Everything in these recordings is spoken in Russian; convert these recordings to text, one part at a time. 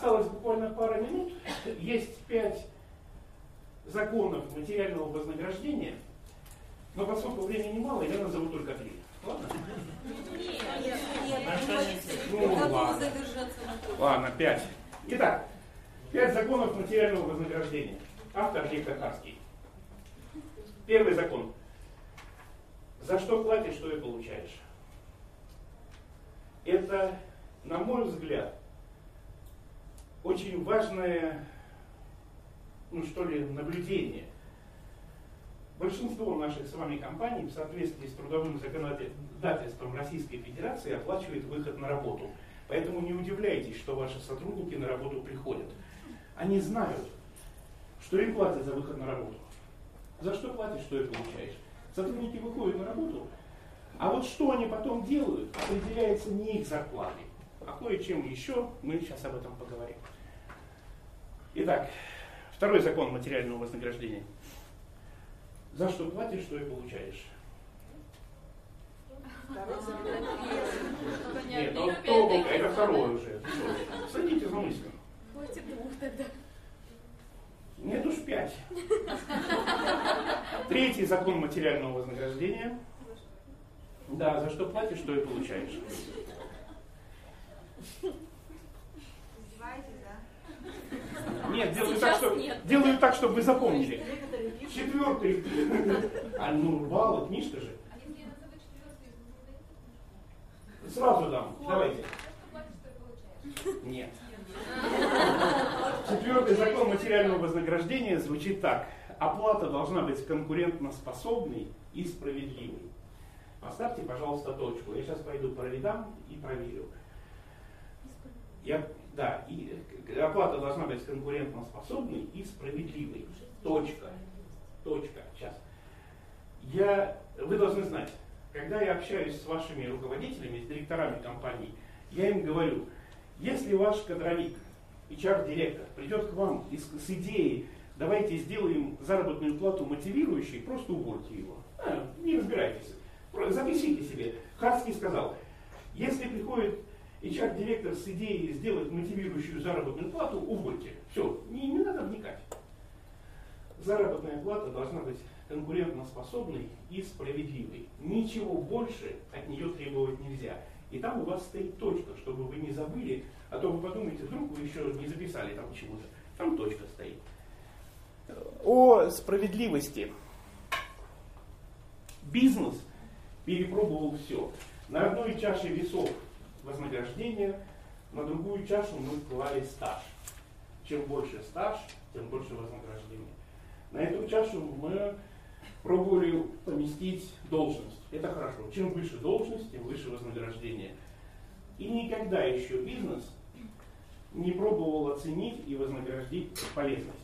осталось буквально пара минут. Есть пять законов материального вознаграждения, но поскольку времени мало, я назову только три. Ладно? Нет, нет, Ну, ладно. Ладно, пять. Итак, пять законов материального вознаграждения. Автор Виктор Харский. Первый закон. За что платишь, что и получаешь. Это, на мой взгляд, очень важное, ну что ли, наблюдение. Большинство наших с вами компаний в соответствии с трудовым законодательством Российской Федерации оплачивает выход на работу. Поэтому не удивляйтесь, что ваши сотрудники на работу приходят. Они знают, что им платят за выход на работу. За что платишь, что и получаешь. Сотрудники выходят на работу, а вот что они потом делают, определяется не их зарплатой, а кое-чем еще. Мы сейчас об этом поговорим. Итак, второй закон материального вознаграждения. За что платишь, что и получаешь. Нет, ну, то, это второе уже. Садите за мыслью. Хватит двух тогда. Нет уж пять. Третий закон материального вознаграждения. Да, за что платишь, что и получаешь. Нет, делаю так, что, нет. делаю так, чтобы вы запомнили. Четвертый. А ну, баллы, книжка же. Сразу дам. Давайте. Нет. Четвертый закон материального вознаграждения звучит так. Оплата должна быть конкурентоспособной и справедливой. Поставьте, пожалуйста, точку. Я сейчас пойду по рядам и проверю. Я, да, и э, оплата должна быть конкурентоспособной и справедливой. Точка. Точка. Сейчас. Я, вы должны знать, когда я общаюсь с вашими руководителями, с директорами компаний, я им говорю, если ваш кадровик, HR-директор, придет к вам и с, идеей, давайте сделаем заработную плату мотивирующей, просто увольте его. А, не разбирайтесь. Запишите себе. Харский сказал, если приходит HR-директор с идеей сделать мотивирующую заработную плату, увольте. Все, не, не надо вникать. Заработная плата должна быть конкурентоспособной и справедливой. Ничего больше от нее требовать нельзя. И там у вас стоит точка, чтобы вы не забыли, а то вы подумаете, вдруг вы еще не записали там чего-то. Там точка стоит. О справедливости. Бизнес перепробовал все. На одной чаше весов вознаграждение, на другую чашу мы клали стаж. Чем больше стаж, тем больше вознаграждение. На эту чашу мы пробовали поместить должность. Это хорошо. Чем выше должность, тем выше вознаграждение. И никогда еще бизнес не пробовал оценить и вознаградить полезность.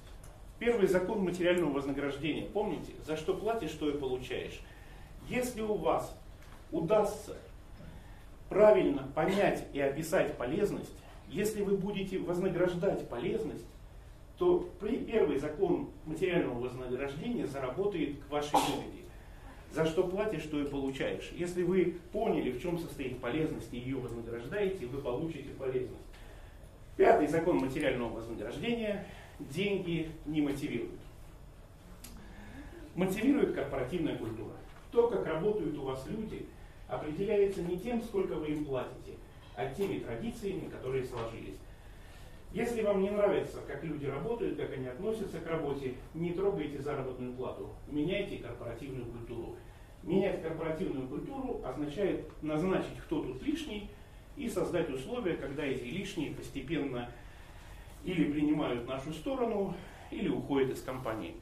Первый закон материального вознаграждения. Помните, за что платишь, что и получаешь. Если у вас удастся правильно понять и описать полезность, если вы будете вознаграждать полезность, то первый закон материального вознаграждения заработает к вашей выгоде. За что платишь, что и получаешь. Если вы поняли, в чем состоит полезность и ее вознаграждаете, вы получите полезность. Пятый закон материального вознаграждения – деньги не мотивируют. Мотивирует корпоративная культура. То, как работают у вас люди, определяется не тем, сколько вы им платите, а теми традициями, которые сложились. Если вам не нравится, как люди работают, как они относятся к работе, не трогайте заработную плату, меняйте корпоративную культуру. Менять корпоративную культуру означает назначить, кто тут лишний, и создать условия, когда эти лишние постепенно или принимают нашу сторону, или уходят из компании.